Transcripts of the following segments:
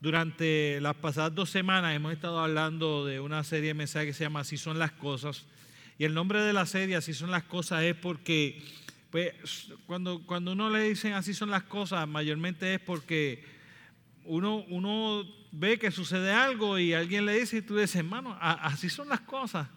Durante las pasadas dos semanas hemos estado hablando de una serie de mensajes que se llama Así son las cosas. Y el nombre de la serie Así son las cosas es porque pues, cuando, cuando uno le dicen así son las cosas, mayormente es porque uno, uno ve que sucede algo y alguien le dice y tú dices, hermano, así son las cosas.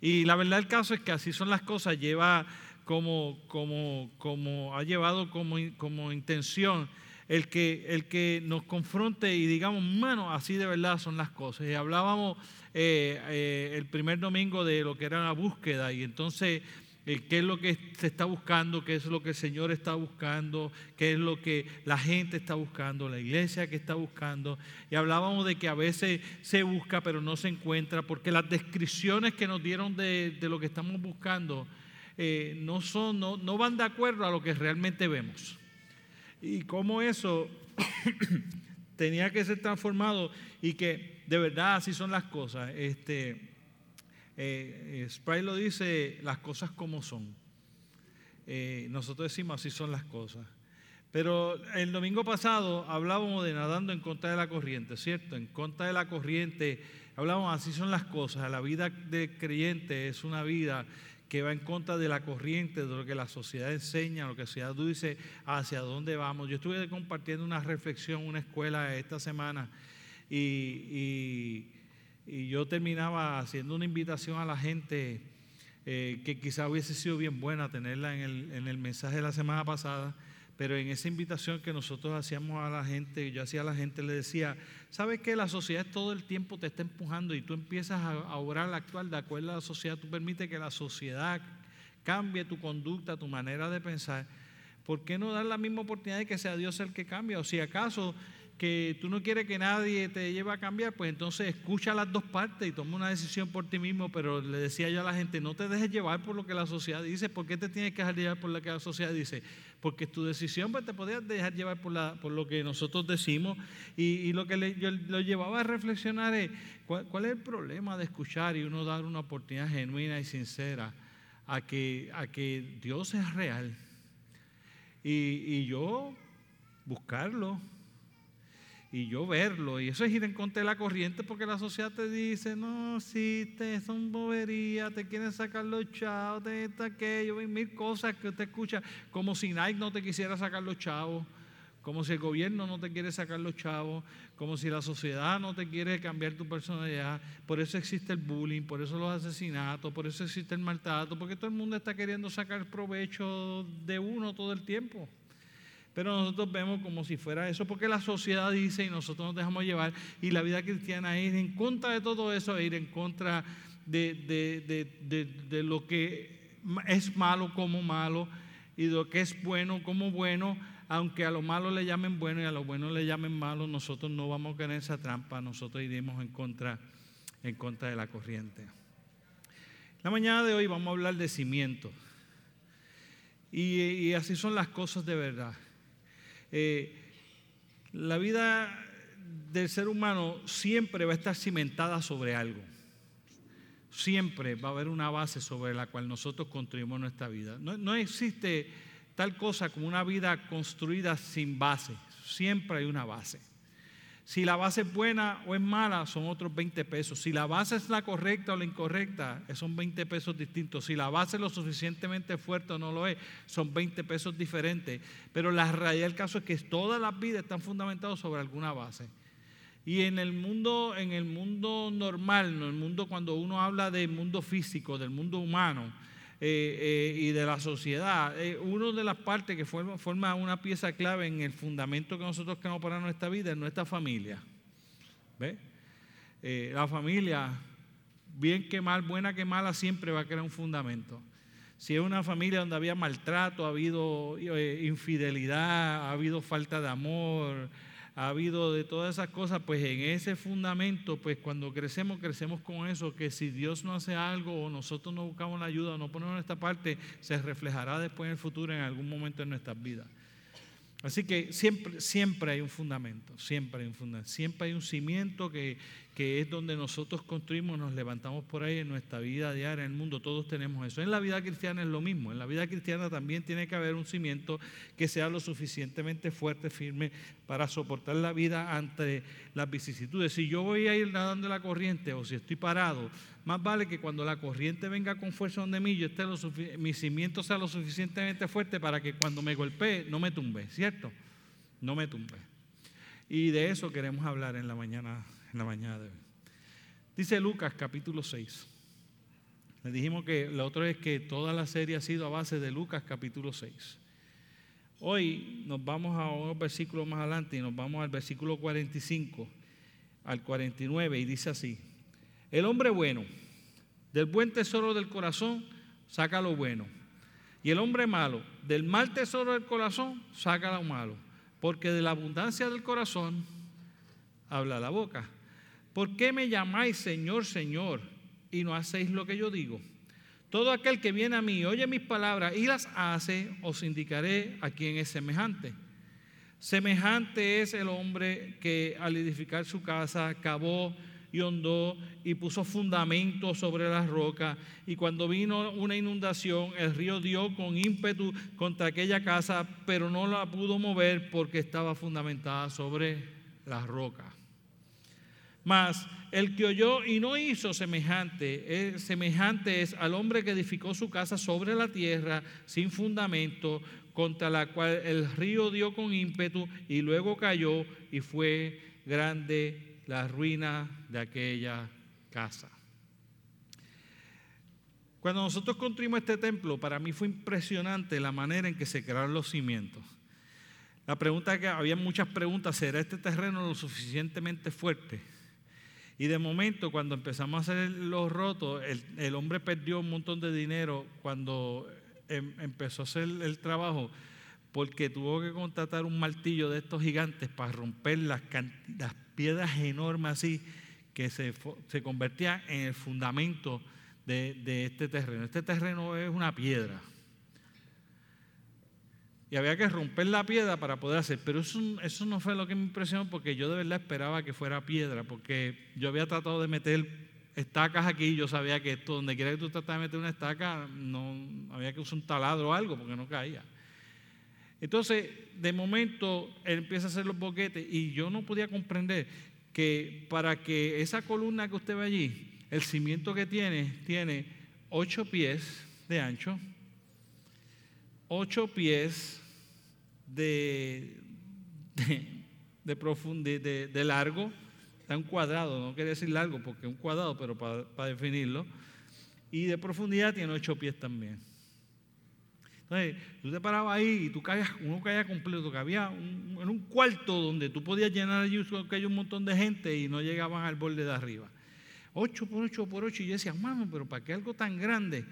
Y la verdad el caso es que así son las cosas, lleva como, como, como ha llevado como, como intención el que, el que nos confronte y digamos, mano, así de verdad son las cosas. Y hablábamos eh, eh, el primer domingo de lo que era la búsqueda y entonces eh, qué es lo que se está buscando, qué es lo que el Señor está buscando, qué es lo que la gente está buscando, la iglesia que está buscando. Y hablábamos de que a veces se busca pero no se encuentra porque las descripciones que nos dieron de, lo que estamos buscando no, son, no, no van de acuerdo a lo que realmente vemos y cómo eso tenía que ser transformado y que de verdad así son las cosas. Este, eh, eh lo dice, las cosas como son. Eh, nosotros decimos así son las cosas. Pero el domingo pasado hablábamos de nadando en contra de la corriente, ¿cierto? En contra de la corriente, hablábamos así son las cosas. La vida de creyente es una vida que va en contra de la corriente, de lo que la sociedad enseña, lo que la sociedad dice, hacia dónde vamos. Yo estuve compartiendo una reflexión en una escuela esta semana y, yo terminaba haciendo una invitación a la gente eh, que quizá hubiese sido bien buena tenerla en el, en el mensaje de la semana pasada pero en esa invitación que nosotros hacíamos a la gente, yo hacía a la gente, le decía, ¿sabes que la sociedad todo el tiempo te está empujando y tú empiezas a, orar la actual de acuerdo a la sociedad? Tú permites que la sociedad cambie tu conducta, tu manera de pensar. ¿Por qué no dar la misma oportunidad de que sea Dios el que cambie? O si acaso que tú no quieres que nadie te lleve a cambiar, pues entonces escucha las dos partes y toma una decisión por ti mismo, pero le decía yo a la gente, no te dejes llevar por lo que la sociedad dice, ¿por qué te tienes que dejar llevar por lo que la sociedad dice? Porque tu decisión pues, te podías dejar llevar por, la, por lo que nosotros decimos y, lo que yo lo llevaba a reflexionar es, ¿cuál, es el problema de escuchar y uno dar una oportunidad genuina y sincera a que, a que Dios es real? Y yo buscarlo y yo verlo. Y eso es ir en contra de la corriente porque la sociedad te dice, no, si te son boberías, te quieren sacar los chavos, te está aquello, mil cosas que usted escucha, como si Nike no te quisiera sacar los chavos, como si el gobierno no te quiere sacar los chavos, como si la sociedad no te quiere cambiar tu personalidad. Por eso existe el bullying, por eso los asesinatos, por eso existe el maltrato, porque todo el mundo está queriendo sacar provecho de uno todo el tiempo. Pero nosotros vemos como si fuera eso, porque la sociedad dice y nosotros nos dejamos llevar. Y la vida cristiana es ir en contra de todo eso, ir en contra de, lo que es malo como malo y de lo que es bueno como bueno. Aunque a lo malo le llamen bueno y a lo bueno le llamen malo, nosotros no vamos a caer esa trampa, nosotros iremos en contra, en contra de la corriente. La mañana de hoy vamos a hablar de cimiento. y así son las cosas de verdad. Eh, la vida del ser humano siempre va a estar cimentada sobre algo. Siempre va a haber una base sobre la cual nosotros construimos nuestra vida. No, no existe tal cosa como una vida construida sin base. Siempre hay una base. Si la base es buena o es mala, son otros 20 pesos. Si la base es la correcta o la incorrecta, son 20 pesos distintos. Si la base es lo suficientemente fuerte o no lo es, son 20 pesos diferentes. Pero la realidad del caso es que todas las vidas están fundamentadas sobre alguna base. Y en el mundo, en el mundo normal, en el mundo cuando uno habla del mundo físico, del mundo humano, eh, eh, y de la sociedad. Eh, una de las partes que forma, una pieza clave en el fundamento que nosotros queremos para nuestra vida es nuestra familia. ¿Ve? la familia, bien que mal, buena que mala, siempre va a crear un fundamento. Si es una familia donde había maltrato, ha habido infidelidad, ha habido falta de amor, ha habido de todas esas cosas, pues en ese fundamento, pues cuando crecemos, crecemos con eso, que si Dios no hace algo o nosotros no buscamos la ayuda o no ponemos nuestra parte, se reflejará después en el futuro en algún momento en nuestras vidas. Así que siempre, siempre hay un fundamento, siempre hay un fundamento, siempre hay un cimiento que, que es donde nosotros construimos, nos levantamos por ahí en nuestra vida diaria, en el mundo, todos tenemos eso. En la vida cristiana es lo mismo, en la vida cristiana también tiene que haber un cimiento que sea lo suficientemente fuerte, firme, para soportar la vida ante las vicisitudes. Si yo voy a ir nadando en la corriente o si estoy parado, más vale que cuando la corriente venga con fuerza donde mí, esté mi cimiento sea lo suficientemente fuerte para que cuando me golpee no me tumbe, ¿cierto? No me tumbe. Y de eso queremos hablar en la mañana la mañana de hoy. Dice Lucas capítulo 6. Le dijimos que la otra vez que toda la serie ha sido a base de Lucas capítulo 6. Hoy nos vamos a unos versículos más adelante y nos vamos al versículo 45 al 49 y dice así, el hombre bueno, del buen tesoro del corazón, saca lo bueno. Y el hombre malo, del mal tesoro del corazón, saca lo malo. Porque de la abundancia del corazón habla la boca. ¿Por qué me llamáis Señor, Señor y no hacéis lo que yo digo? Todo aquel que viene a mí, oye mis palabras y las hace, os indicaré a quién es semejante. Semejante es el hombre que al edificar su casa cavó y hondó y puso fundamento sobre las rocas. Y cuando vino una inundación, el río dio con ímpetu contra aquella casa, pero no la pudo mover porque estaba fundamentada sobre las rocas. Mas el que oyó y no hizo semejante, semejante es al hombre que edificó su casa sobre la tierra sin fundamento, contra la cual el río dio con ímpetu y luego cayó y fue grande la ruina de aquella casa. Cuando nosotros construimos este templo, para mí fue impresionante la manera en que se crearon los cimientos. La pregunta que había muchas preguntas, ¿será este terreno lo suficientemente fuerte? Y de momento, cuando empezamos a hacer los rotos, el, hombre perdió un montón de dinero cuando em, empezó a hacer el trabajo, porque tuvo que contratar un martillo de estos gigantes para romper las, piedras enormes así que se, se convertían en el fundamento de este terreno. Este terreno es una piedra. Y había que romper la piedra para poder hacer. Pero eso, eso no fue lo que me impresionó porque yo de verdad esperaba que fuera piedra, porque yo había tratado de meter estacas aquí, yo sabía que esto, donde quiera que tú tratas de meter una estaca, no había que usar un taladro o algo porque no caía. Entonces, de momento, él empieza a hacer los boquetes y yo no podía comprender que para que esa columna que usted ve allí, el cimiento que tiene, tiene ocho pies de ancho, ocho pies de, de, de, largo, está un cuadrado, no quiere decir largo porque es un cuadrado, pero para, definirlo, y de profundidad tiene ocho pies también. Entonces, tú te parabas ahí y tú caías, uno caía completo, que había un, un cuarto donde tú podías llenar allí que hay un montón de gente y no llegaban al borde de arriba. Ocho por ocho por ocho, y yo decía, mano, pero ¿para qué algo tan grande?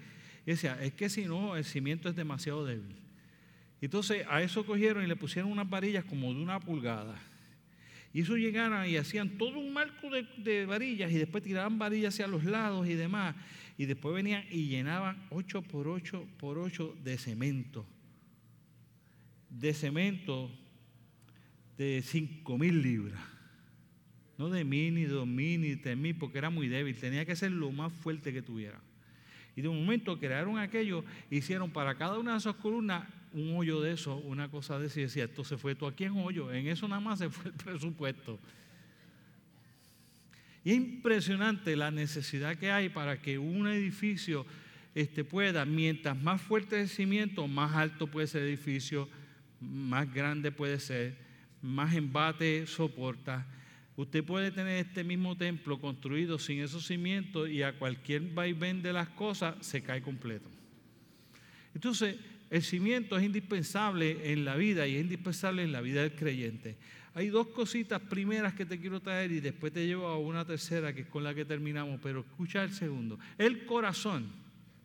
Y decía, es que si no, el cimiento es demasiado débil. Entonces a eso cogieron y le pusieron unas varillas como de una pulgada. Y eso llegaron y hacían todo un marco de, varillas y después tiraban varillas hacia los lados y demás. Y después venían y llenaban 8 por 8 por 8 de cemento. De cemento de 5 mil libras. No de mil, ni dos mil, ni mil, porque era muy débil. Tenía que ser lo más fuerte que tuviera. Y de un momento crearon aquello, hicieron para cada una de esas columnas un hoyo de eso, una cosa de eso, y decía, esto se fue todo aquí en hoyo, en eso nada más se fue el presupuesto. Y es impresionante la necesidad que hay para que un edificio este, pueda, mientras más fuerte el cimiento, más alto puede ser el edificio, más grande puede ser, más embate soporta, Usted puede tener este mismo templo construido sin esos cimientos y a cualquier vaivén de las cosas se cae completo. Entonces, el cimiento es indispensable en la vida y es indispensable en la vida del creyente. Hay dos cositas primeras que te quiero traer y después te llevo a una tercera que es con la que terminamos, pero escucha el segundo. El corazón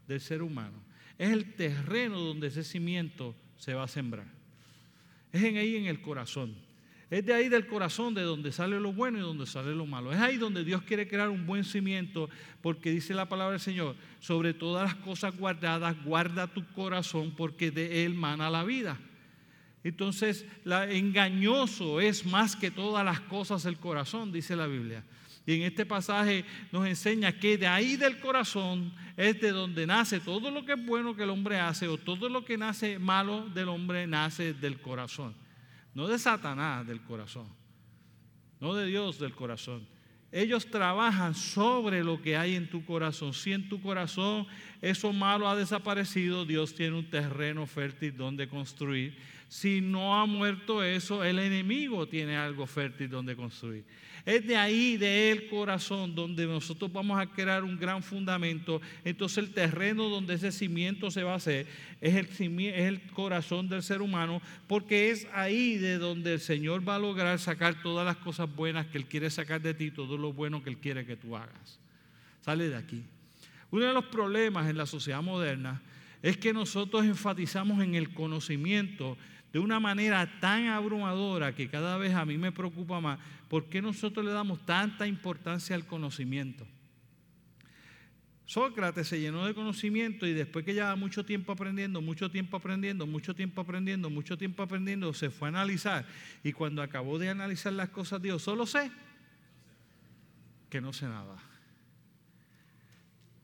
del ser humano es el terreno donde ese cimiento se va a sembrar. Es en ahí en el corazón. Es de ahí del corazón de donde sale lo bueno y donde sale lo malo. Es ahí donde Dios quiere crear un buen cimiento porque dice la palabra del Señor, sobre todas las cosas guardadas, guarda tu corazón porque de él mana la vida. Entonces, la, engañoso es más que todas las cosas el corazón, dice la Biblia. Y en este pasaje nos enseña que de ahí del corazón es de donde nace todo lo que es bueno que el hombre hace o todo lo que nace malo del hombre nace del corazón. No de Satanás, del corazón. No de Dios, del corazón. Ellos trabajan sobre lo que hay en tu corazón. Si en tu corazón eso malo ha desaparecido, Dios tiene un terreno fértil donde construir. Si no ha muerto eso, el enemigo tiene algo fértil donde construir. Es de ahí, de el corazón, donde nosotros vamos a crear un gran fundamento. Entonces el terreno donde ese cimiento se va a hacer es el, es el corazón del ser humano, porque es ahí de donde el Señor va a lograr sacar todas las cosas buenas que Él quiere sacar de ti, todo lo bueno que Él quiere que tú hagas. Sale de aquí. Uno de los problemas en la sociedad moderna es que nosotros enfatizamos en el conocimiento de una manera tan abrumadora que cada vez a mí me preocupa más, ¿por qué nosotros le damos tanta importancia al conocimiento? Sócrates se llenó de conocimiento y después que llevaba mucho tiempo aprendiendo, mucho tiempo aprendiendo, mucho tiempo aprendiendo, mucho tiempo aprendiendo, se fue a analizar. Y cuando acabó de analizar las cosas, dijo, solo sé que no sé nada.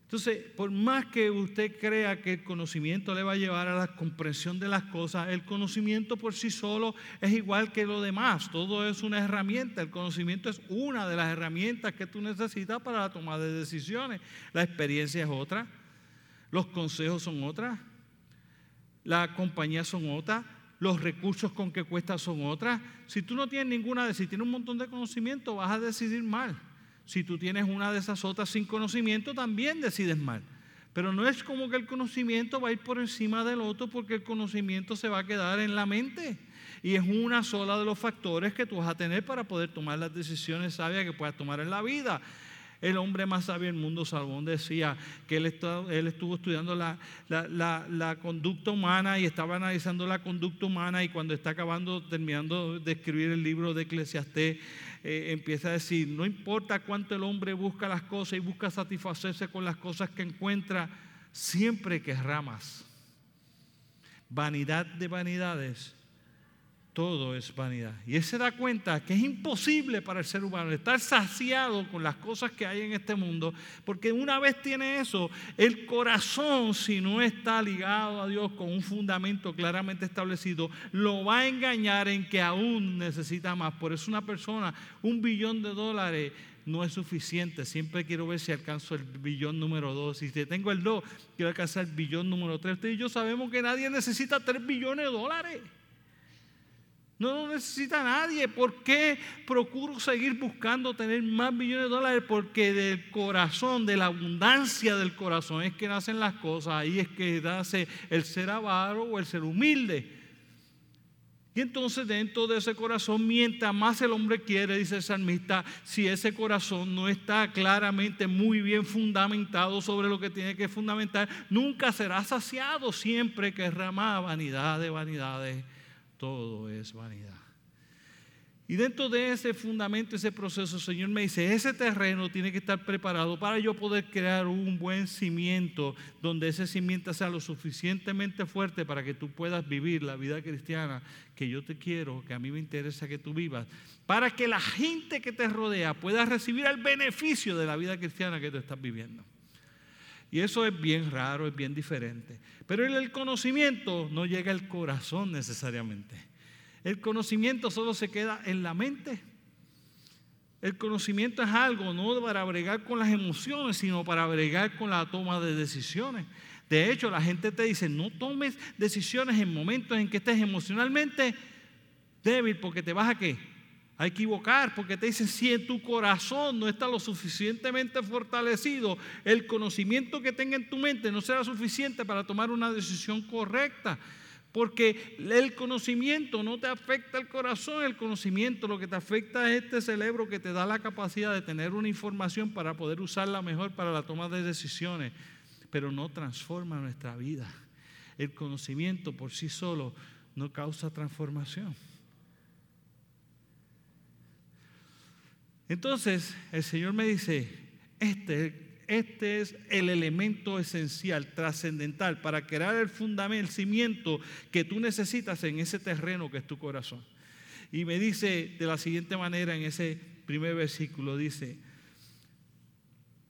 Entonces, por más que usted crea que el conocimiento le va a llevar a la comprensión de las cosas, el conocimiento por sí solo es igual que lo demás. Todo es una herramienta. El conocimiento es una de las herramientas que tú necesitas para la toma de decisiones. La experiencia es otra. Los consejos son otras. La compañía son otras. Los recursos con que cuesta son otras. Si tú no tienes ninguna si tienes un montón de conocimiento, vas a decidir mal si tú tienes una de esas otras sin conocimiento, también decides mal. Pero no es como que el conocimiento va a ir por encima del otro porque el conocimiento se va a quedar en la mente. Y es una sola de los factores que tú vas a tener para poder tomar las decisiones sabias que puedas tomar en la vida. El hombre más sabio del mundo, Salomón, decía que él, estuvo estudiando la, la, conducta humana y estaba analizando la conducta humana y cuando está acabando, terminando de escribir el libro de Eclesiastés, eh, empieza a decir, no importa cuánto el hombre busca las cosas y busca satisfacerse con las cosas que encuentra, siempre querrá más. Vanidad de vanidades, todo es vanidad. Y él se da cuenta que es imposible para el ser humano estar saciado con las cosas que hay en este mundo, porque una vez tiene eso, el corazón, si no está ligado a Dios con un fundamento claramente establecido, lo va a engañar en que aún necesita más. Por eso una persona, un billón de dólares no es suficiente. Siempre quiero ver si alcanzo el billón número dos. Si tengo el dos, quiero alcanzar el billón número tres. Usted y yo sabemos que nadie necesita tres billones de dólares. No lo necesita nadie. ¿Por qué procuro seguir buscando tener más millones de dólares? Porque del corazón, de la abundancia del corazón es que nacen las cosas. Ahí es que nace el ser avaro o el ser humilde. Y entonces dentro de ese corazón, mientras más el hombre quiere, dice el salmista, si ese corazón no está claramente muy bien fundamentado sobre lo que tiene que fundamentar, nunca será saciado, siempre querrá más vanidad de vanidades todo es vanidad. Y dentro de ese fundamento, ese proceso, el Señor me dice, ese terreno tiene que estar preparado para yo poder crear un buen cimiento, donde ese cimiento sea lo suficientemente fuerte para que tú puedas vivir la vida cristiana que yo te quiero, que a mí me interesa que tú vivas, para que la gente que te rodea pueda recibir el beneficio de la vida cristiana que tú estás viviendo. Y eso es bien raro, es bien diferente. Pero el conocimiento no llega al corazón necesariamente. El conocimiento solo se queda en la mente. El conocimiento es algo no para bregar con las emociones, sino para bregar con la toma de decisiones. De hecho, la gente te dice, no tomes decisiones en momentos en que estés emocionalmente débil, porque te vas a qué? A equivocar, porque te dicen, si en tu corazón no está lo suficientemente fortalecido, el conocimiento que tenga en tu mente no será suficiente para tomar una decisión correcta. Porque el conocimiento no te afecta el corazón, el conocimiento lo que te afecta es este cerebro que te da la capacidad de tener una información para poder usarla mejor para la toma de decisiones, pero no transforma nuestra vida. El conocimiento por sí solo no causa transformación. Entonces el Señor me dice, este este es el elemento esencial, trascendental, para crear el fundamento, el cimiento que tú necesitas en ese terreno que es tu corazón. Y me dice de la siguiente manera en ese primer versículo, dice,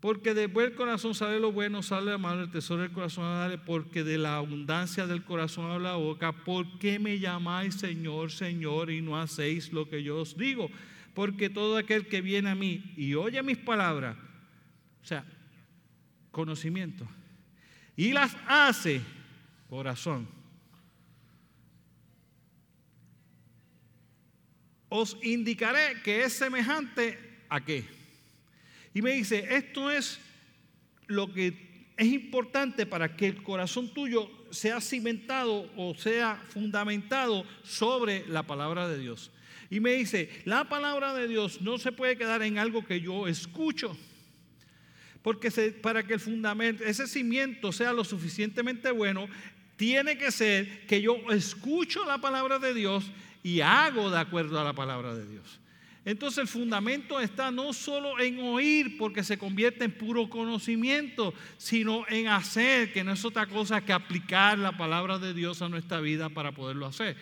porque de buen corazón sale lo bueno, sale lo malo, el tesoro del corazón sale, porque de la abundancia del corazón habla la boca. ¿Por qué me llamáis Señor, Señor y no hacéis lo que yo os digo? Porque todo aquel que viene a mí y oye mis palabras, o sea, conocimiento, y las hace, corazón, os indicaré que es semejante a qué. Y me dice, esto es lo que es importante para que el corazón tuyo sea cimentado o sea fundamentado sobre la palabra de Dios. Y me dice, la palabra de Dios no se puede quedar en algo que yo escucho. Porque para que el fundamento, ese cimiento sea lo suficientemente bueno, tiene que ser que yo escucho la palabra de Dios y hago de acuerdo a la palabra de Dios. Entonces el fundamento está no solo en oír porque se convierte en puro conocimiento, sino en hacer, que no es otra cosa que aplicar la palabra de Dios a nuestra vida para poderlo hacer.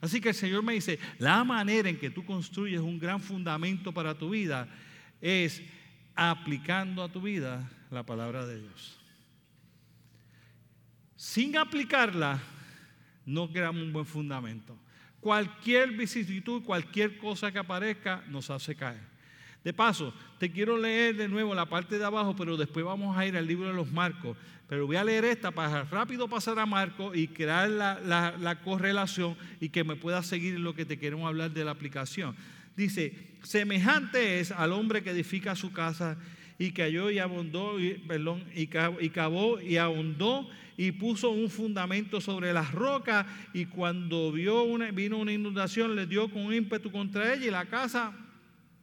Así que el Señor me dice, la manera en que tú construyes un gran fundamento para tu vida es aplicando a tu vida la palabra de Dios. Sin aplicarla, no creamos un buen fundamento. Cualquier vicisitud, cualquier cosa que aparezca, nos hace caer. De paso, te quiero leer de nuevo la parte de abajo, pero después vamos a ir al libro de los Marcos. Pero voy a leer esta para rápido pasar a Marcos y crear la, la correlación y que me pueda seguir en lo que te queremos hablar de la aplicación. Dice, semejante es al hombre que edifica su casa y cayó y abundó, perdón, y, cavó y ahondó y puso un fundamento sobre las rocas y cuando vio una, vino una inundación le dio con ímpetu contra ella y la casa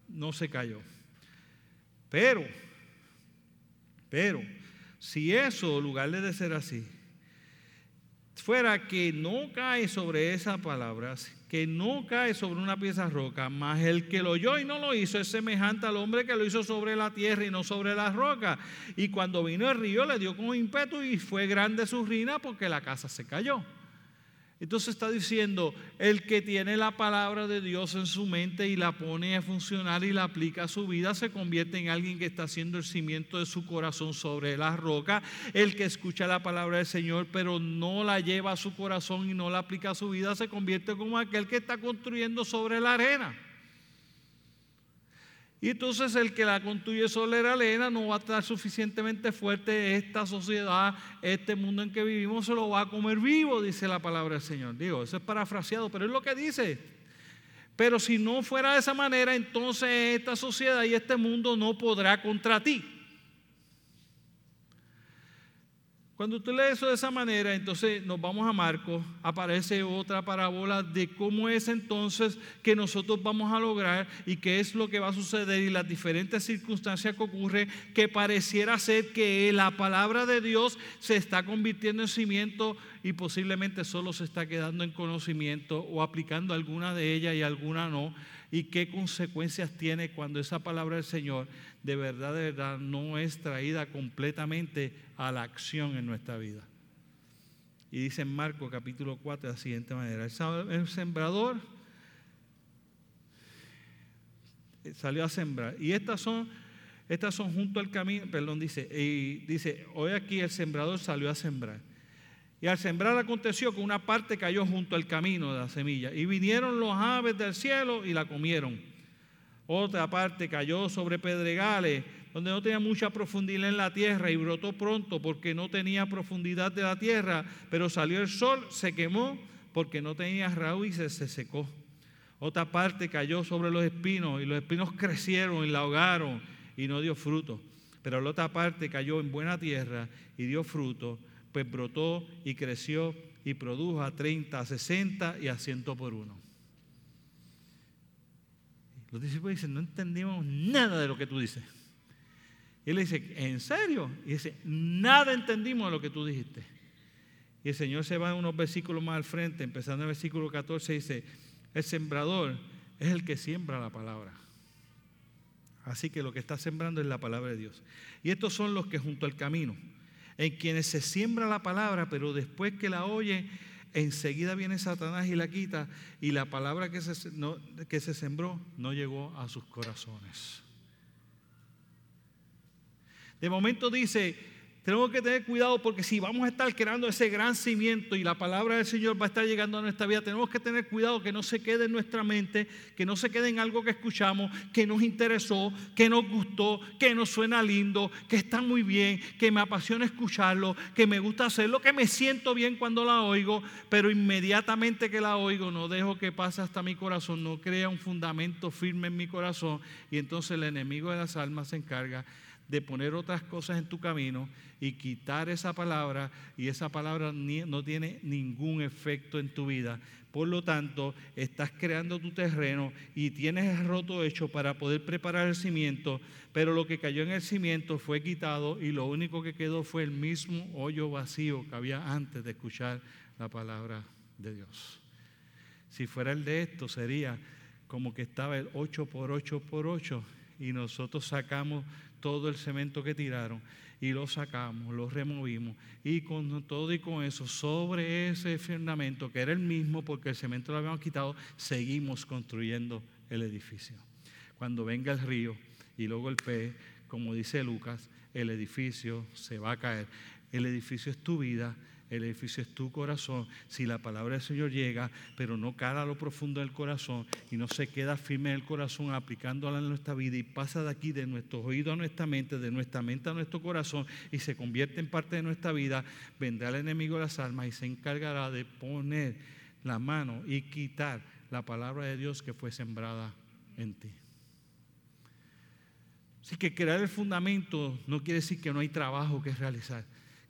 no se cayó. Pero, pero, si eso, en lugar de ser así, fuera que no cae sobre esas palabras, que no cae sobre una pieza roca, mas el que lo oyó y no lo hizo es semejante al hombre que lo hizo sobre la tierra y no sobre la roca. Y cuando vino el río le dio con ímpetu y fue grande su ruina porque la casa se cayó. Entonces está diciendo, el que tiene la palabra de Dios en su mente y la pone a funcionar y la aplica a su vida, se convierte en alguien que está haciendo el cimiento de su corazón sobre la roca. El que escucha la palabra del Señor pero no la lleva a su corazón y no la aplica a su vida, se convierte como aquel que está construyendo sobre la arena. Y entonces el que la construye sobre la arena no va a estar suficientemente fuerte. Esta sociedad, este mundo en que vivimos, se lo va a comer vivo, dice la palabra del Señor. Digo, eso es parafraseado, pero es lo que dice. Pero si no fuera de esa manera, entonces esta sociedad y este mundo no podrá contra ti. Cuando usted lee eso de esa manera, entonces nos vamos a Marcos, aparece otra parábola de cómo es entonces que nosotros vamos a lograr y qué es lo que va a suceder y las diferentes circunstancias que ocurre, que pareciera ser que la palabra de Dios se está convirtiendo en cimiento y posiblemente solo se está quedando en conocimiento o aplicando alguna de ellas y alguna no y qué consecuencias tiene cuando esa palabra del Señor de verdad, de verdad no es traída completamente a la acción en nuestra vida. Y dice en Marcos capítulo 4 de la siguiente manera, el sembrador salió a sembrar. Y estas son, estas son junto al camino, perdón, dice, y dice, hoy aquí el sembrador salió a sembrar. Y al sembrar aconteció que una parte cayó junto al camino de la semilla. Y vinieron los aves del cielo y la comieron. Otra parte cayó sobre pedregales, donde no tenía mucha profundidad en la tierra y brotó pronto porque no tenía profundidad de la tierra, pero salió el sol, se quemó porque no tenía raíz y se, secó. Otra parte cayó sobre los espinos y los espinos crecieron y la ahogaron y no dio fruto. Pero la otra parte cayó en buena tierra y dio fruto pues brotó y creció y produjo a 30, a 60 y a 100 por uno. Los discípulos dicen, no entendimos nada de lo que tú dices. Y él dice, ¿en serio? Y dice, nada entendimos de lo que tú dijiste. Y el Señor se va unos versículos más al frente, empezando en el versículo 14, dice, el sembrador es el que siembra la palabra. Así que lo que está sembrando es la palabra de Dios. Y estos son los que junto al camino, en quienes se siembra la palabra, pero después que la oye, enseguida viene Satanás y la quita, y la palabra que se, que se sembró no llegó a sus corazones. De momento dice, tenemos que tener cuidado porque si vamos a estar creando ese gran cimiento y la palabra del Señor va a estar llegando a nuestra vida, tenemos que tener cuidado que no se quede en nuestra mente, que no se quede en algo que escuchamos, que nos interesó, que nos gustó, que nos suena lindo, que está muy bien, que me apasiona escucharlo, que me gusta hacerlo, que me siento bien cuando la oigo, pero inmediatamente que la oigo no dejo que pase hasta mi corazón, no crea un fundamento firme en mi corazón y entonces el enemigo de las almas se encarga de poner otras cosas en tu camino y quitar esa palabra y esa palabra no tiene ningún efecto en tu vida. Por lo tanto, estás creando tu terreno y tienes el roto hecho para poder preparar el cimiento, pero lo que cayó en el cimiento fue quitado y lo único que quedó fue el mismo hoyo vacío que había antes de escuchar la palabra de Dios. Si fuera el de esto, sería como que estaba el 8 por 8 por 8 y nosotros sacamos todo el cemento que tiraron y lo sacamos, lo removimos y con todo y con eso, sobre ese fundamento que era el mismo porque el cemento lo habíamos quitado, seguimos construyendo el edificio. Cuando venga el río y luego el pez, como dice Lucas, el edificio se va a caer. El edificio es tu vida, el edificio es tu corazón. Si la palabra del Señor llega, pero no cala a lo profundo del corazón y no se queda firme en el corazón aplicándola en nuestra vida y pasa de aquí, de nuestros oídos a nuestra mente, de nuestra mente a nuestro corazón y se convierte en parte de nuestra vida, vendrá el enemigo de las almas y se encargará de poner la mano y quitar la palabra de Dios que fue sembrada en ti. Así que crear el fundamento no quiere decir que no hay trabajo que realizar.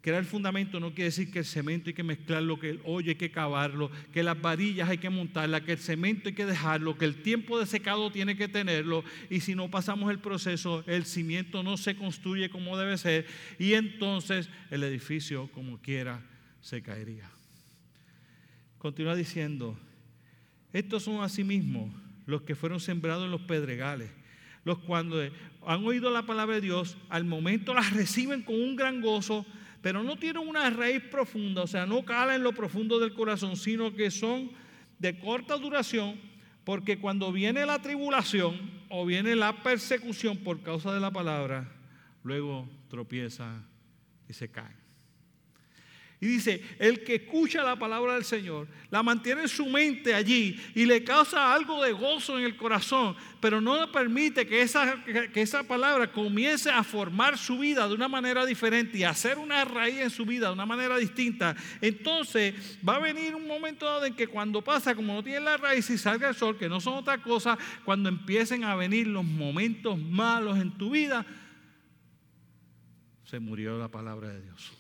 Crear el fundamento no quiere decir que el cemento hay que mezclarlo, que el hoyo hay que cavarlo, que las varillas hay que montarlas, que el cemento hay que dejarlo, que el tiempo de secado tiene que tenerlo y si no pasamos el proceso, el cimiento no se construye como debe ser y entonces el edificio como quiera se caería. Continúa diciendo, estos son asimismo los que fueron sembrados en los pedregales, los cuando han oído la palabra de Dios, al momento las reciben con un gran gozo, pero no tienen una raíz profunda, o sea, no cala en lo profundo del corazón, sino que son de corta duración, porque cuando viene la tribulación o viene la persecución por causa de la palabra, luego tropieza y se cae. Y dice, el que escucha la palabra del Señor, la mantiene en su mente allí y le causa algo de gozo en el corazón, pero no le permite que esa, que esa palabra comience a formar su vida de una manera diferente y a hacer una raíz en su vida de una manera distinta. Entonces va a venir un momento dado en que cuando pasa, como no tiene la raíz y salga el sol, que no son otra cosa, cuando empiecen a venir los momentos malos en tu vida, se murió la palabra de Dios.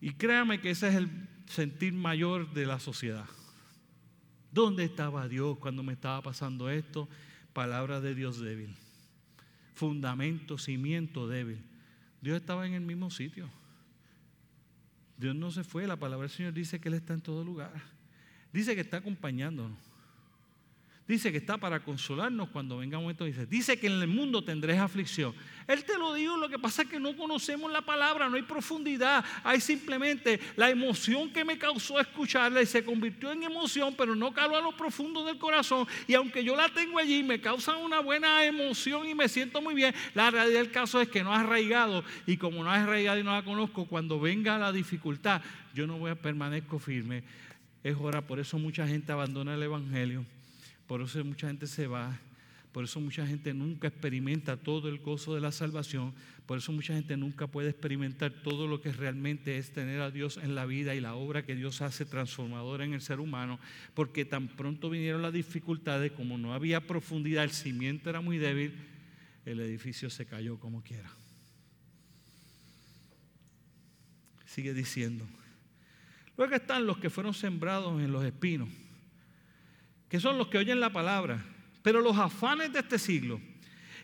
Y créame que ese es el sentir mayor de la sociedad. ¿Dónde estaba Dios cuando me estaba pasando esto? Palabra de Dios débil. Fundamento, cimiento débil. Dios estaba en el mismo sitio. Dios no se fue. La palabra del Señor dice que Él está en todo lugar. Dice que está acompañándonos. Dice que está para consolarnos cuando venga un momento. Dice, dice que en el mundo tendréis aflicción. Él te lo dijo, lo que pasa es que no conocemos la palabra, no hay profundidad. Hay simplemente la emoción que me causó escucharla y se convirtió en emoción, pero no caló a lo profundo del corazón. Y aunque yo la tengo allí, me causa una buena emoción y me siento muy bien, la realidad del caso es que no ha arraigado. Y como no ha arraigado y no la conozco, cuando venga la dificultad, yo no voy a permanezco firme. Es hora, por eso mucha gente abandona el Evangelio por eso mucha gente se va, por eso mucha gente nunca experimenta todo el gozo de la salvación, por eso mucha gente nunca puede experimentar todo lo que realmente es tener a Dios en la vida y la obra que Dios hace transformadora en el ser humano, porque tan pronto vinieron las dificultades, como no había profundidad, el cimiento era muy débil, el edificio se cayó como quiera. Sigue diciendo. Luego están los que fueron sembrados en los espinos que son los que oyen la palabra, pero los afanes de este siglo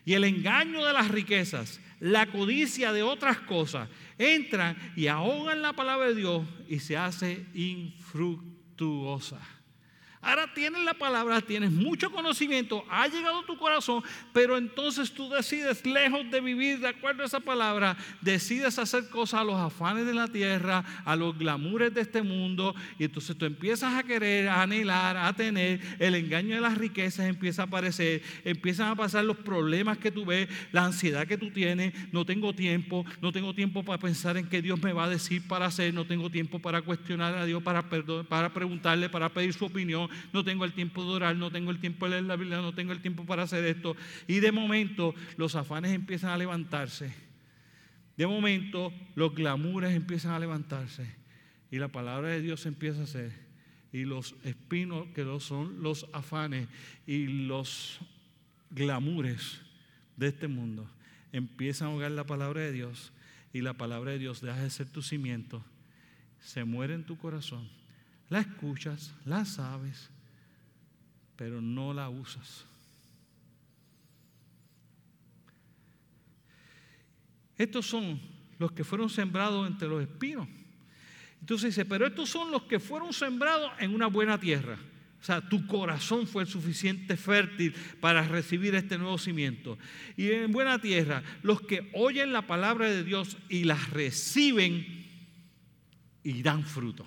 y el engaño de las riquezas, la codicia de otras cosas, entran y ahogan la palabra de Dios y se hace infructuosa. Ahora tienes la palabra, tienes mucho conocimiento, ha llegado a tu corazón, pero entonces tú decides, lejos de vivir de acuerdo a esa palabra, decides hacer cosas a los afanes de la tierra, a los glamures de este mundo, y entonces tú empiezas a querer, a anhelar, a tener, el engaño de las riquezas empieza a aparecer, empiezan a pasar los problemas que tú ves, la ansiedad que tú tienes, no tengo tiempo, no tengo tiempo para pensar en qué Dios me va a decir para hacer, no tengo tiempo para cuestionar a Dios, para, para preguntarle, para pedir su opinión, no tengo el tiempo de orar, no tengo el tiempo de leer la Biblia, no tengo el tiempo para hacer esto. Y de momento los afanes empiezan a levantarse. De momento los glamures empiezan a levantarse. Y la palabra de Dios empieza a ser. Y los espinos que son los afanes y los glamures de este mundo empiezan a ahogar la palabra de Dios y la palabra de Dios deja de ser tu cimiento, se muere en tu corazón. La escuchas, la sabes, pero no la usas. Estos son los que fueron sembrados entre los espinos. Entonces dice, pero estos son los que fueron sembrados en una buena tierra. O sea, tu corazón fue suficiente fértil para recibir este nuevo cimiento. Y en buena tierra, los que oyen la palabra de Dios y las reciben y dan fruto.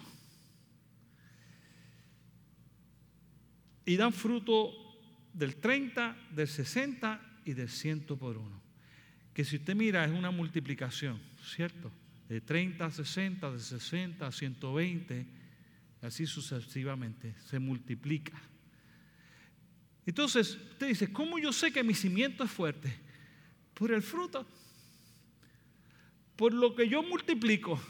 Y dan fruto del 30, del 60 y del 100 por uno. Que si usted mira es una multiplicación, ¿cierto? De 30 a 60, de 60 a 120 así sucesivamente, se multiplica. Entonces, usted dice, ¿cómo yo sé que mi cimiento es fuerte? Por el fruto, por lo que yo multiplico.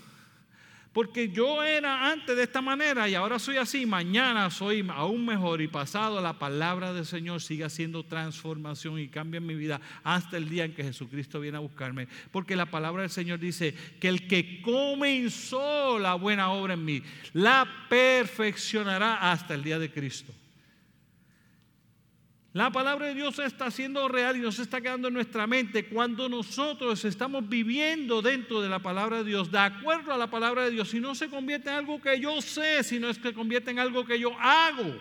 Porque yo era antes de esta manera y ahora soy así, mañana soy aún mejor y pasado la palabra del Señor sigue haciendo transformación y cambia mi vida hasta el día en que Jesucristo viene a buscarme. Porque la palabra del Señor dice que el que comenzó la buena obra en mí, la perfeccionará hasta el día de Cristo. La palabra de Dios está siendo real y nos está quedando en nuestra mente cuando nosotros estamos viviendo dentro de la palabra de Dios, de acuerdo a la palabra de Dios, y no se convierte en algo que yo sé, sino es que convierte en algo que yo hago.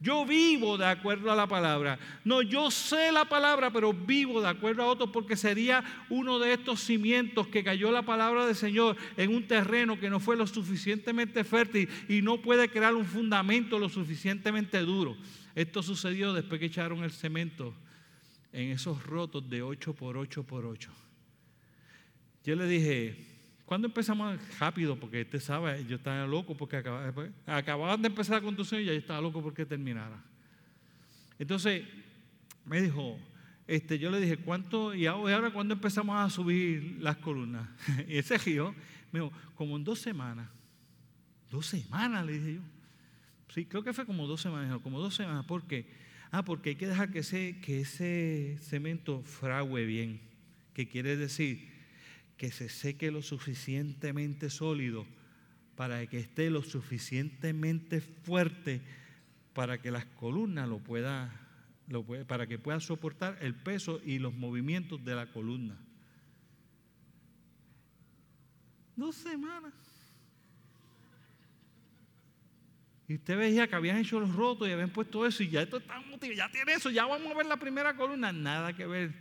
Yo vivo de acuerdo a la palabra. No, yo sé la palabra, pero vivo de acuerdo a otro porque sería uno de estos cimientos que cayó la palabra del Señor en un terreno que no fue lo suficientemente fértil y no puede crear un fundamento lo suficientemente duro. Esto sucedió después que echaron el cemento en esos rotos de 8 por 8 por 8. Yo le dije, ¿cuándo empezamos rápido? Porque usted sabe, yo estaba loco porque acababan de empezar la construcción y ya estaba loco porque terminara. Entonces me dijo, este, yo le dije, ¿cuánto? Y ahora, ¿cuándo empezamos a subir las columnas? y ese río me dijo, como en dos semanas. Dos semanas, le dije yo. Sí, creo que fue como dos semanas, como dos semanas. ¿Por qué? Ah, porque hay que dejar que ese, que ese cemento frague bien. ¿Qué quiere decir? Que se seque lo suficientemente sólido para que esté lo suficientemente fuerte para que las columnas lo puedan, lo para que pueda soportar el peso y los movimientos de la columna. Dos semanas. Y usted veía que habían hecho los rotos y habían puesto eso y ya esto está motivado, ya tiene eso, ya vamos a ver la primera columna. Nada que ver.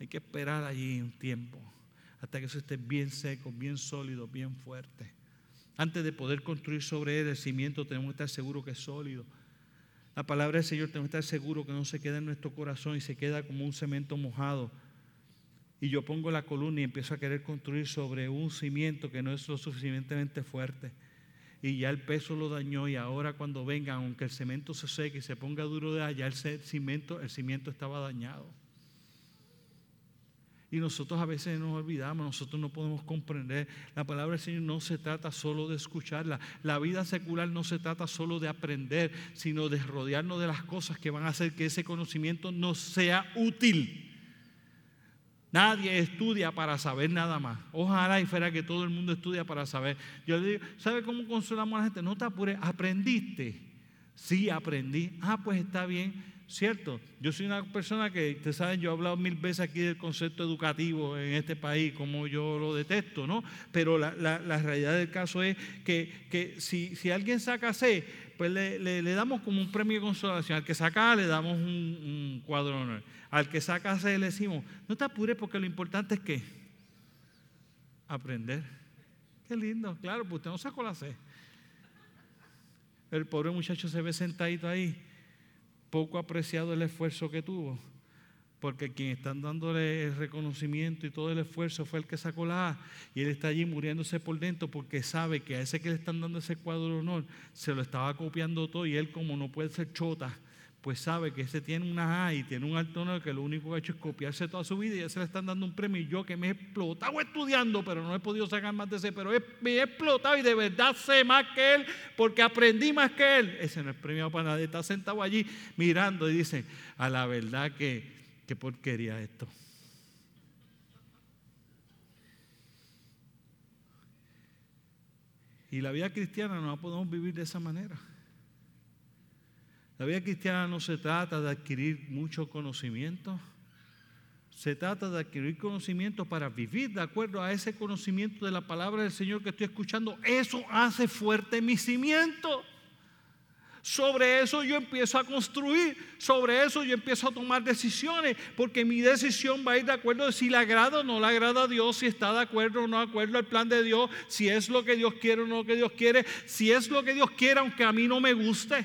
Hay que esperar allí un tiempo hasta que eso esté bien seco, bien sólido, bien fuerte. Antes de poder construir sobre él el cimiento, tenemos que estar seguros que es sólido. La palabra del Señor tenemos que estar seguros que no se queda en nuestro corazón y se queda como un cemento mojado. Y yo pongo la columna y empiezo a querer construir sobre un cimiento que no es lo suficientemente fuerte y ya el peso lo dañó y ahora cuando venga, aunque el cemento se seque y se ponga duro de allá, el cimiento, el cimiento estaba dañado. Y nosotros a veces nos olvidamos, nosotros no podemos comprender. La palabra del Señor no se trata solo de escucharla. La vida secular no se trata solo de aprender, sino de rodearnos de las cosas que van a hacer que ese conocimiento nos sea útil. Nadie estudia para saber nada más. Ojalá y fuera que todo el mundo estudia para saber. Yo le digo, ¿sabe cómo consolamos a la gente? No te apures, ¿aprendiste? Sí, aprendí. Ah, pues está bien, cierto. Yo soy una persona que, ustedes saben, yo he hablado mil veces aquí del concepto educativo en este país, como yo lo detesto, ¿no? Pero la, realidad del caso es que, que si, si alguien saca C, pues le, damos como un premio de consolación. Al que saca le damos un, cuadro de honor. Al que saca C le decimos, no te apures porque lo importante es que aprender. Qué lindo, claro, pues usted no sacó la C. El pobre muchacho se ve sentadito ahí, poco apreciado el esfuerzo que tuvo porque quien están dándole el reconocimiento y todo el esfuerzo fue el que sacó la A, y él está allí muriéndose por dentro porque sabe que a ese que le están dando ese cuadro de honor se lo estaba copiando todo y él como no puede ser chota, pues sabe que ese tiene una A y tiene un alto honor que lo único que ha hecho es copiarse toda su vida y ya se le están dando un premio y yo que me he explotado estudiando, pero no he podido sacar más de ese, pero me he explotado y de verdad sé más que él porque aprendí más que él. Ese no es premio para nadie, está sentado allí mirando y dice, a la verdad que qué porquería esto. Y la vida cristiana no la podemos vivir de esa manera. La vida cristiana no se trata de adquirir mucho conocimiento. Se trata de adquirir conocimiento para vivir de acuerdo a ese conocimiento de la palabra del Señor que estoy escuchando. Eso hace fuerte mi cimiento. Sobre eso yo empiezo a construir, sobre eso yo empiezo a tomar decisiones, porque mi decisión va a ir de acuerdo de si le agrada o no le agrada a Dios, si está de acuerdo o no de acuerdo al plan de Dios, si es lo que Dios quiere o no lo que Dios quiere, si es lo que Dios quiere aunque a mí no me guste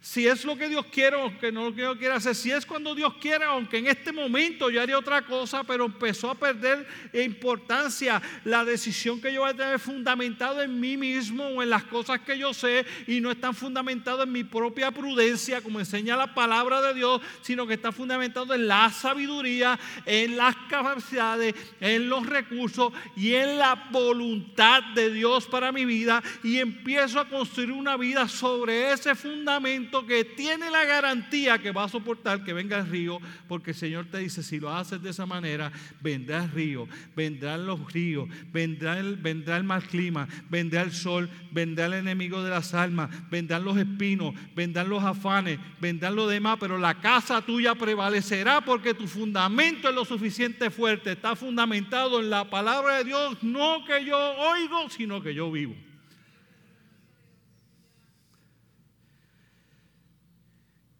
si es lo que Dios quiere o que no lo que Dios quiere hacer, si es cuando Dios quiere, aunque en este momento yo haría otra cosa, pero empezó a perder importancia la decisión que yo voy a tener fundamentado en mí mismo o en las cosas que yo sé y no está fundamentado en mi propia prudencia, como enseña la palabra de Dios, sino que está fundamentado en la sabiduría, en las capacidades, en los recursos y en la voluntad de Dios para mi vida y empiezo a construir una vida sobre ese fundamento que tiene la garantía que va a soportar que venga el río, porque el Señor te dice, si lo haces de esa manera, vendrá el río, vendrán los ríos, vendrá el, vendrá el mal clima, vendrá el sol, vendrá el enemigo de las almas, vendrán los espinos, vendrán los afanes, vendrán lo demás, pero la casa tuya prevalecerá porque tu fundamento es lo suficiente fuerte, está fundamentado en la palabra de Dios, no que yo oigo, sino que yo vivo.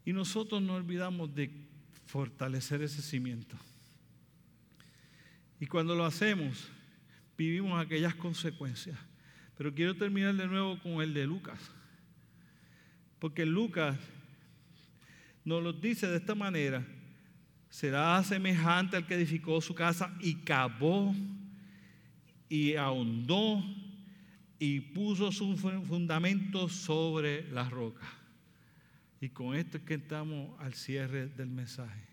Y nosotros no olvidamos de fortalecer ese cimiento. Y cuando lo hacemos, vivimos aquellas consecuencias. Pero quiero terminar de nuevo con el de Lucas. Porque Lucas nos lo dice de esta manera. Será semejante al que edificó su casa y cavó y ahondó y puso su fundamento sobre la roca. Y con esto es que estamos al cierre del mensaje.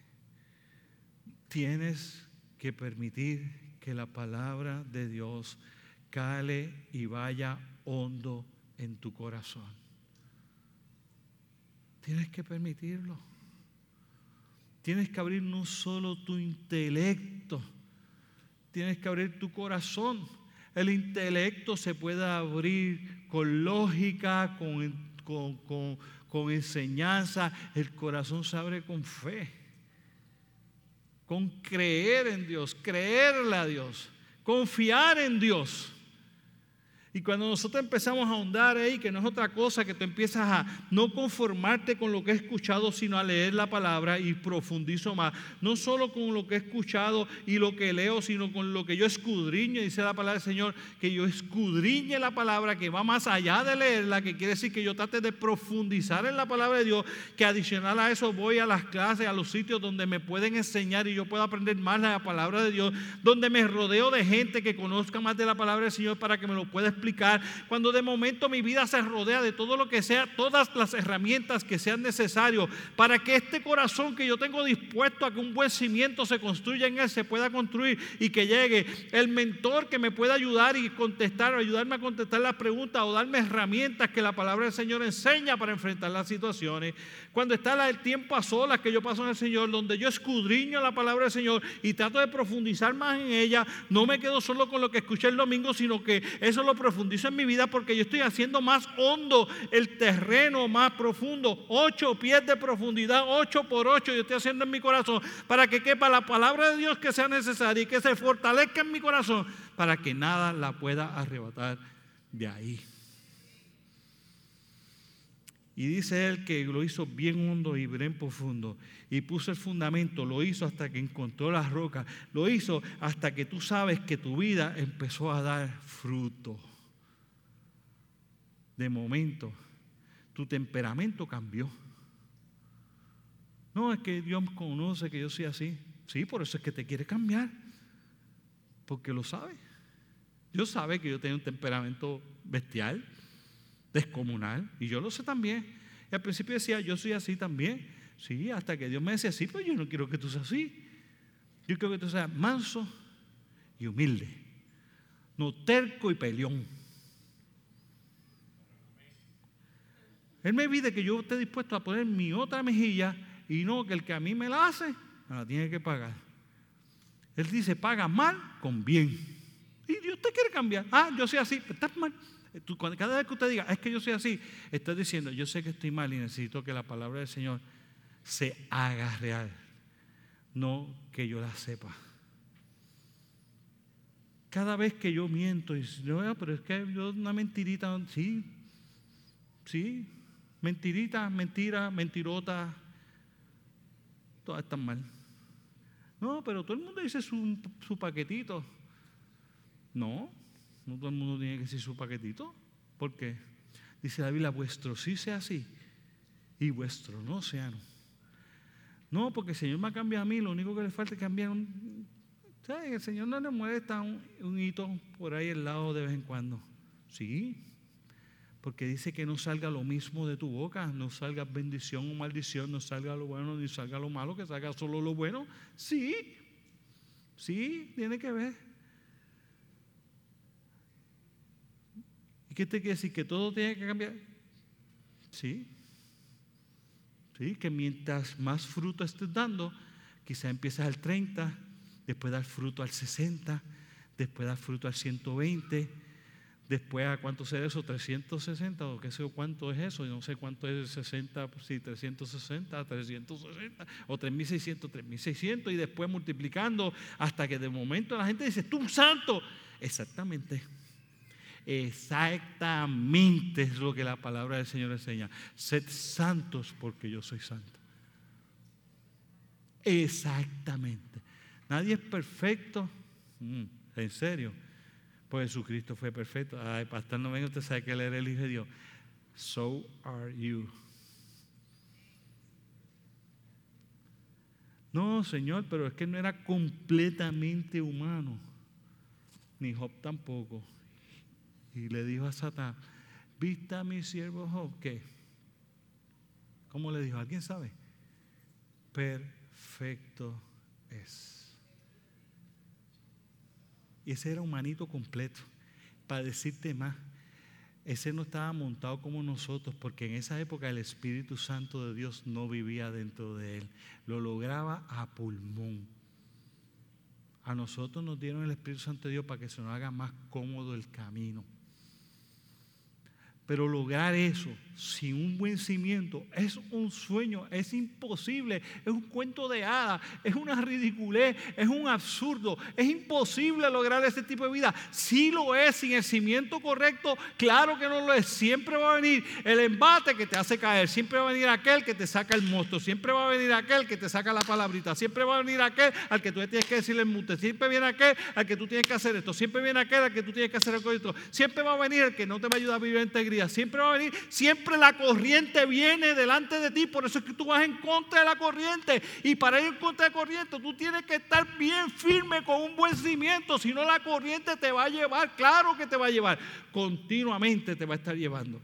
Tienes que permitir que la palabra de Dios cale y vaya hondo en tu corazón. Tienes que permitirlo. Tienes que abrir no solo tu intelecto, tienes que abrir tu corazón. El intelecto se puede abrir con lógica, con, con, con enseñanza, el corazón se abre con fe, con creer en Dios, creerle a Dios, confiar en Dios. Y cuando nosotros empezamos a ahondar ahí, que no es otra cosa que tú empiezas a no conformarte con lo que he escuchado, sino a leer la palabra y profundizo más. No solo con lo que he escuchado y lo que leo, sino con lo que yo escudriño, dice la palabra del Señor, que yo escudriñe la palabra que va más allá de leerla, que quiere decir que yo trate de profundizar en la palabra de Dios, que adicional a eso voy a las clases, a los sitios donde me pueden enseñar y yo puedo aprender más la palabra de Dios, donde me rodeo de gente que conozca más de la palabra del Señor para que me lo pueda explicar cuando de momento mi vida se rodea de todo lo que sea, todas las herramientas que sean necesarias para que este corazón que yo tengo dispuesto a que un buen cimiento se construya en él, se pueda construir y que llegue el mentor que me pueda ayudar y contestar, o ayudarme a contestar las preguntas o darme herramientas que la palabra del Señor enseña para enfrentar las situaciones. Cuando está el tiempo a solas que yo paso en el Señor, donde yo escudriño la palabra del Señor y trato de profundizar más en ella, no me quedo solo con lo que escuché el domingo, sino que eso lo profundizo profundizo en mi vida porque yo estoy haciendo más hondo el terreno más profundo. Ocho pies de profundidad, ocho por ocho yo estoy haciendo en mi corazón para que quepa la palabra de Dios que sea necesaria y que se fortalezca en mi corazón para que nada la pueda arrebatar de ahí. Y dice él que lo hizo bien hondo y bien profundo. Y puso el fundamento, lo hizo hasta que encontró las rocas. Lo hizo hasta que tú sabes que tu vida empezó a dar fruto. De momento, tu temperamento cambió. No, es que Dios conoce que yo soy así. Sí, por eso es que te quiere cambiar. Porque lo sabe. Dios sabe que yo tengo un temperamento bestial descomunal. Y yo lo sé también. Y al principio decía, yo soy así también. Sí, hasta que Dios me decía, sí, pues yo no quiero que tú seas así. Yo quiero que tú seas manso y humilde. No terco y peleón. Él me pide que yo esté dispuesto a poner mi otra mejilla y no que el que a mí me la hace, me la tiene que pagar. Él dice, paga mal con bien. Y te quiere cambiar. Ah, yo soy así, estás mal cada vez que usted diga, es que yo soy así, está diciendo, yo sé que estoy mal y necesito que la palabra del Señor se haga real, no que yo la sepa. Cada vez que yo miento, y no, pero es que yo una mentirita, sí, sí, mentirita, mentira, mentirota, todas están mal. No, pero todo el mundo dice su, su paquetito. No, no todo el mundo tiene que decir su paquetito. ¿Por qué? Dice la Biblia, vuestro sí sea así y vuestro no sea no. No, porque el Señor me ha cambiado a mí, lo único que le falta es cambiar un... ¿sabes? El Señor no le molesta un, un hito por ahí al lado de vez en cuando. Sí, porque dice que no salga lo mismo de tu boca, no salga bendición o maldición, no salga lo bueno ni salga lo malo, que salga solo lo bueno. Sí, sí, tiene que ver. ¿Qué te quiere decir? ¿Que todo tiene que cambiar? Sí. Sí, que mientras más fruto estés dando, quizá empiezas al 30, después dar fruto al 60, después dar fruto al 120, después a cuánto será eso, 360 o qué sé yo cuánto es eso, yo no sé cuánto es 60, sí, 360, 360 o 3600, 3600 y después multiplicando hasta que de momento la gente dice, tú santo, exactamente. Exactamente es lo que la palabra del Señor enseña. Sed santos porque yo soy santo. Exactamente. Nadie es perfecto. Mm, en serio. Pues Jesucristo fue perfecto. Ay, pastor, no venga, usted sabe que él era el Hijo de Dios. So are you. No, Señor, pero es que no era completamente humano. Ni Job tampoco. Y le dijo a Satán, ¿viste a mi siervo Job? ¿Qué? ¿Cómo le dijo? ¿Alguien sabe? Perfecto es. Y ese era un manito completo. Para decirte más, ese no estaba montado como nosotros, porque en esa época el Espíritu Santo de Dios no vivía dentro de él. Lo lograba a pulmón. A nosotros nos dieron el Espíritu Santo de Dios para que se nos haga más cómodo el camino. Pero lograr eso sin un buen cimiento es un sueño, es imposible, es un cuento de hadas, es una ridiculez, es un absurdo, es imposible lograr ese tipo de vida. Si lo es sin el cimiento correcto, claro que no lo es. Siempre va a venir el embate que te hace caer, siempre va a venir aquel que te saca el monstruo, siempre va a venir aquel que te saca la palabrita, siempre va a venir aquel al que tú tienes que decirle el mute, siempre viene aquel al que tú tienes que hacer esto, siempre viene aquel al que tú tienes que hacer esto, siempre va a venir el que no te va a ayudar a vivir en integridad siempre va a venir, siempre la corriente viene delante de ti, por eso es que tú vas en contra de la corriente. Y para ir en contra de la corriente tú tienes que estar bien firme con un buen cimiento, si no la corriente te va a llevar, claro que te va a llevar, continuamente te va a estar llevando.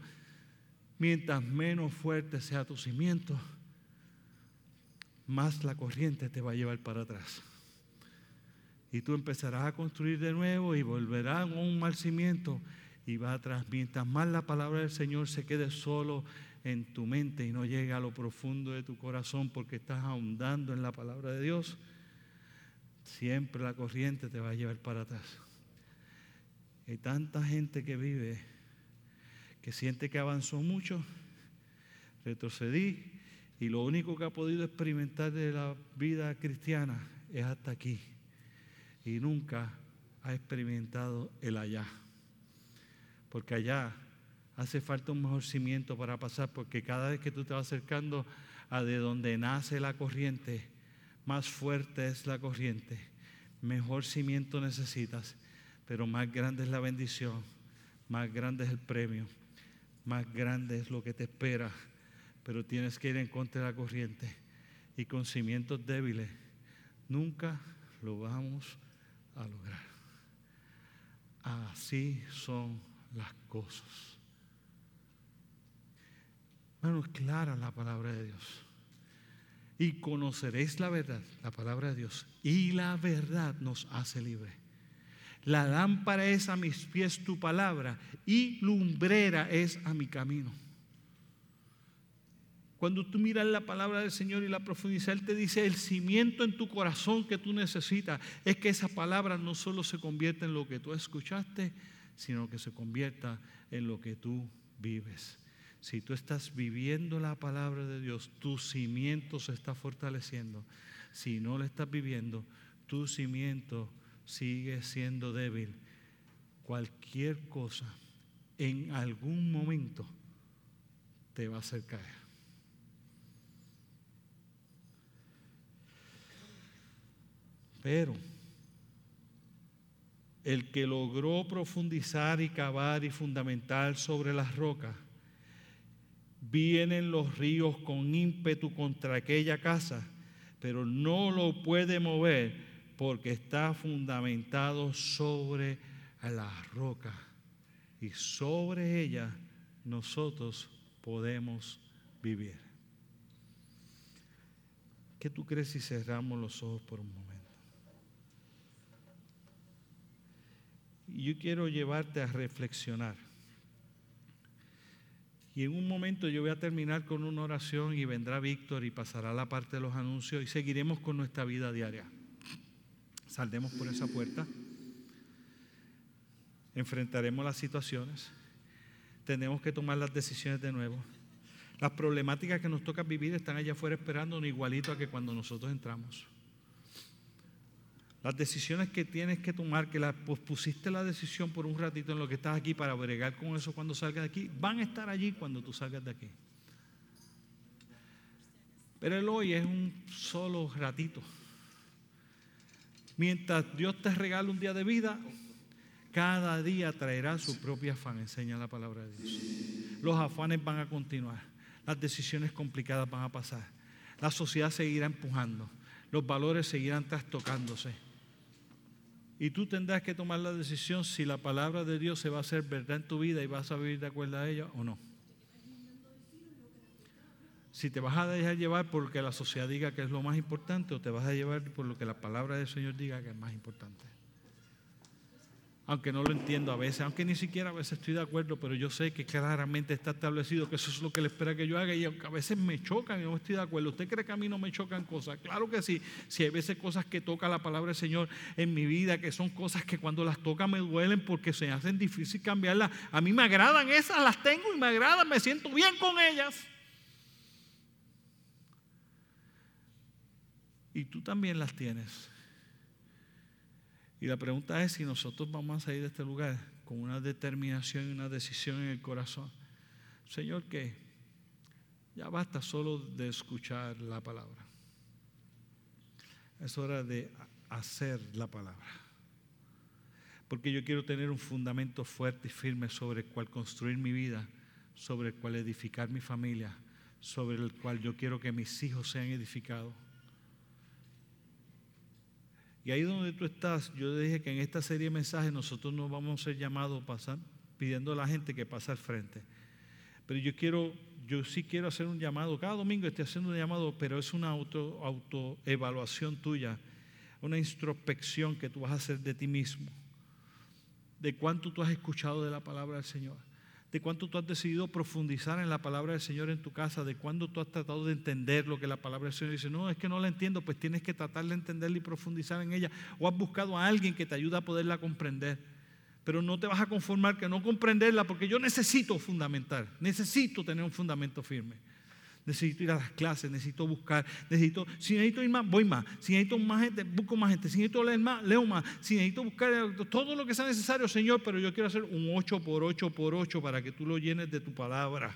Mientras menos fuerte sea tu cimiento, más la corriente te va a llevar para atrás. Y tú empezarás a construir de nuevo y volverás a un mal cimiento y va atrás. Mientras más la palabra del Señor se quede solo en tu mente y no llegue a lo profundo de tu corazón porque estás ahondando en la palabra de Dios, siempre la corriente te va a llevar para atrás. Hay tanta gente que vive que siente que avanzó mucho, retrocedí y lo único que ha podido experimentar de la vida cristiana es hasta aquí y nunca ha experimentado el allá porque allá Hace falta un mejor cimiento para pasar porque cada vez que tú te vas acercando a de donde nace la corriente, más fuerte es la corriente, mejor cimiento necesitas, pero más grande es la bendición, más grande es el premio, más grande es lo que te espera, pero tienes que ir en contra de la corriente y con cimientos débiles nunca lo vamos a lograr. Así son las cosas. Es clara la palabra de Dios. Y conoceréis la verdad, la palabra de Dios. Y la verdad nos hace libre. La lámpara es a mis pies tu palabra y lumbrera es a mi camino. Cuando tú miras la palabra del Señor y la profundizas, Él te dice, el cimiento en tu corazón que tú necesitas es que esa palabra no solo se convierta en lo que tú escuchaste, sino que se convierta en lo que tú vives. Si tú estás viviendo la palabra de Dios, tu cimiento se está fortaleciendo. Si no la estás viviendo, tu cimiento sigue siendo débil. Cualquier cosa en algún momento te va a hacer caer. Pero el que logró profundizar y cavar y fundamentar sobre las rocas, vienen los ríos con ímpetu contra aquella casa, pero no lo puede mover porque está fundamentado sobre la roca y sobre ella nosotros podemos vivir. ¿Qué tú crees si cerramos los ojos por un momento? Y yo quiero llevarte a reflexionar. Y en un momento yo voy a terminar con una oración y vendrá Víctor y pasará la parte de los anuncios y seguiremos con nuestra vida diaria. Saldremos por esa puerta, enfrentaremos las situaciones, tenemos que tomar las decisiones de nuevo. Las problemáticas que nos toca vivir están allá afuera esperando igualito a que cuando nosotros entramos. Las decisiones que tienes que tomar, que la pospusiste la decisión por un ratito en lo que estás aquí para bregar con eso cuando salgas de aquí, van a estar allí cuando tú salgas de aquí. Pero el hoy es un solo ratito. Mientras Dios te regala un día de vida, cada día traerá su propio afán, enseña la palabra de Dios. Los afanes van a continuar, las decisiones complicadas van a pasar, la sociedad seguirá empujando, los valores seguirán trastocándose y tú tendrás que tomar la decisión si la palabra de Dios se va a hacer verdad en tu vida y vas a vivir de acuerdo a ella o no. Si te vas a dejar llevar porque la sociedad diga que es lo más importante o te vas a llevar por lo que la palabra del Señor diga que es más importante aunque no lo entiendo a veces, aunque ni siquiera a veces estoy de acuerdo, pero yo sé que claramente está establecido que eso es lo que le espera que yo haga y aunque a veces me chocan y no estoy de acuerdo. ¿Usted cree que a mí no me chocan cosas? Claro que sí. Si hay veces cosas que toca la palabra del Señor en mi vida, que son cosas que cuando las toca me duelen porque se hacen difícil cambiarlas. A mí me agradan esas, las tengo y me agradan, me siento bien con ellas. Y tú también las tienes. Y la pregunta es si nosotros vamos a salir de este lugar con una determinación y una decisión en el corazón. Señor, que ya basta solo de escuchar la palabra. Es hora de hacer la palabra. Porque yo quiero tener un fundamento fuerte y firme sobre el cual construir mi vida, sobre el cual edificar mi familia, sobre el cual yo quiero que mis hijos sean edificados. Y ahí donde tú estás, yo dije que en esta serie de mensajes nosotros nos vamos a ser llamados pasar, pidiendo a la gente que pase al frente. Pero yo quiero, yo sí quiero hacer un llamado. Cada domingo estoy haciendo un llamado, pero es una auto, autoevaluación tuya, una introspección que tú vas a hacer de ti mismo, de cuánto tú has escuchado de la palabra del Señor de cuánto tú has decidido profundizar en la palabra del Señor en tu casa, de cuándo tú has tratado de entender lo que la palabra del Señor dice. No, es que no la entiendo, pues tienes que tratar de entenderla y profundizar en ella. O has buscado a alguien que te ayude a poderla comprender. Pero no te vas a conformar que no comprenderla porque yo necesito fundamentar, necesito tener un fundamento firme. Necesito ir a las clases, necesito buscar, necesito, si necesito ir más, voy más. Si necesito más gente, busco más gente. Si necesito leer más, leo más. Si necesito buscar todo lo que sea necesario, Señor, pero yo quiero hacer un 8 por 8 por 8 para que tú lo llenes de tu palabra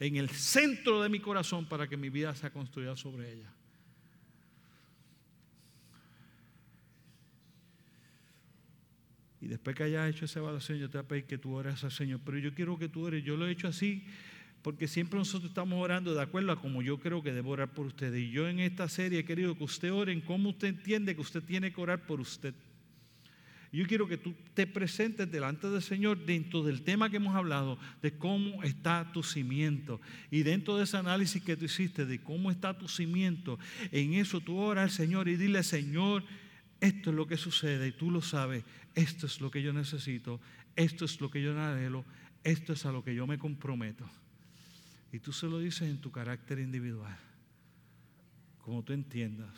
en el centro de mi corazón para que mi vida sea construida sobre ella. Y después que hayas hecho esa evaluación, yo te voy a pedir que tú ores al Señor. Pero yo quiero que tú ores. Yo lo he hecho así porque siempre nosotros estamos orando de acuerdo a como yo creo que debo orar por ustedes. Y yo en esta serie he querido que usted ore en cómo usted entiende que usted tiene que orar por usted. Yo quiero que tú te presentes delante del Señor dentro del tema que hemos hablado, de cómo está tu cimiento. Y dentro de ese análisis que tú hiciste de cómo está tu cimiento, en eso tú oras al Señor y dile, Señor, esto es lo que sucede y tú lo sabes, esto es lo que yo necesito, esto es lo que yo anhelo, esto es a lo que yo me comprometo. Y tú se lo dices en tu carácter individual, como tú entiendas,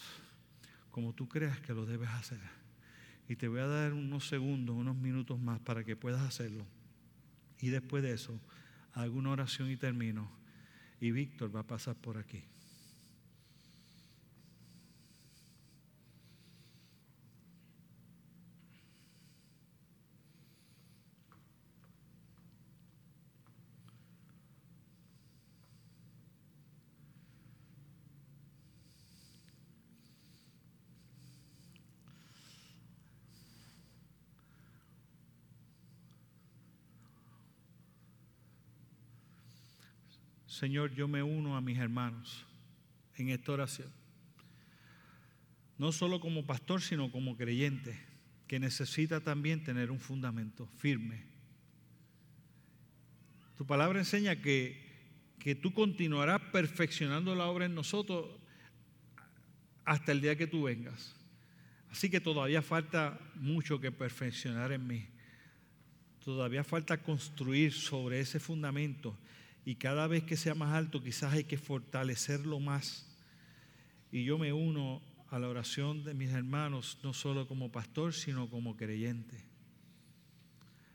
como tú creas que lo debes hacer. Y te voy a dar unos segundos, unos minutos más para que puedas hacerlo. Y después de eso, hago una oración y termino. Y Víctor va a pasar por aquí. Señor, yo me uno a mis hermanos en esta oración. No solo como pastor, sino como creyente, que necesita también tener un fundamento firme. Tu palabra enseña que, que tú continuarás perfeccionando la obra en nosotros hasta el día que tú vengas. Así que todavía falta mucho que perfeccionar en mí. Todavía falta construir sobre ese fundamento y cada vez que sea más alto quizás hay que fortalecerlo más. Y yo me uno a la oración de mis hermanos, no solo como pastor, sino como creyente.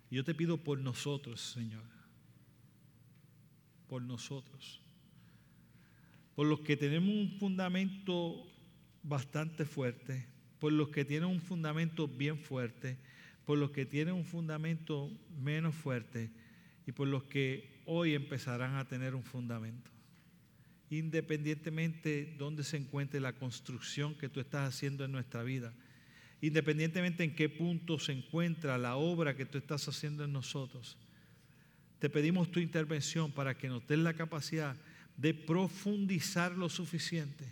Yo te pido por nosotros, Señor, por nosotros, por los que tenemos un fundamento bastante fuerte, por los que tienen un fundamento bien fuerte, por los que tienen un fundamento menos fuerte y por los que hoy empezarán a tener un fundamento. Independientemente de dónde se encuentre la construcción que tú estás haciendo en nuestra vida, independientemente en qué punto se encuentra la obra que tú estás haciendo en nosotros, te pedimos tu intervención para que nos des la capacidad de profundizar lo suficiente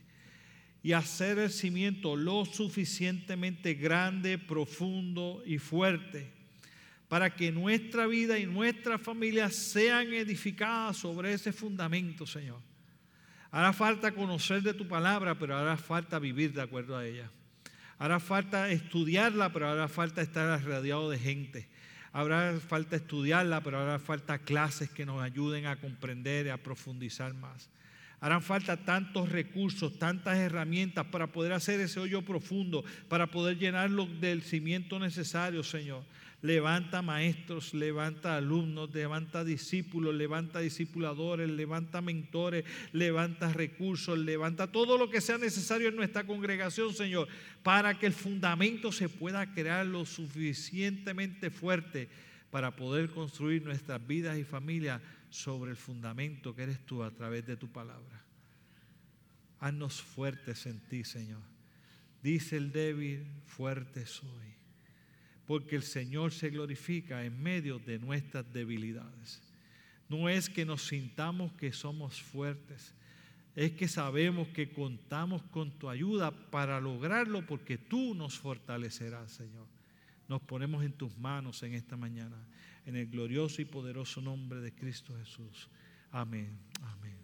y hacer el cimiento lo suficientemente grande, profundo y fuerte para que nuestra vida y nuestra familia sean edificadas sobre ese fundamento, Señor. Hará falta conocer de tu palabra, pero hará falta vivir de acuerdo a ella. Hará falta estudiarla, pero hará falta estar rodeado de gente. Habrá falta estudiarla, pero hará falta clases que nos ayuden a comprender y a profundizar más. Harán falta tantos recursos, tantas herramientas para poder hacer ese hoyo profundo, para poder llenarlo del cimiento necesario, Señor levanta maestros, levanta alumnos, levanta discípulos, levanta discipuladores, levanta mentores, levanta recursos, levanta todo lo que sea necesario en nuestra congregación, Señor, para que el fundamento se pueda crear lo suficientemente fuerte para poder construir nuestras vidas y familias sobre el fundamento que eres tú a través de tu palabra. Haznos fuertes en ti, Señor. Dice el débil, fuerte soy porque el Señor se glorifica en medio de nuestras debilidades. No es que nos sintamos que somos fuertes, es que sabemos que contamos con tu ayuda para lograrlo porque tú nos fortalecerás, Señor. Nos ponemos en tus manos en esta mañana, en el glorioso y poderoso nombre de Cristo Jesús. Amén, amén.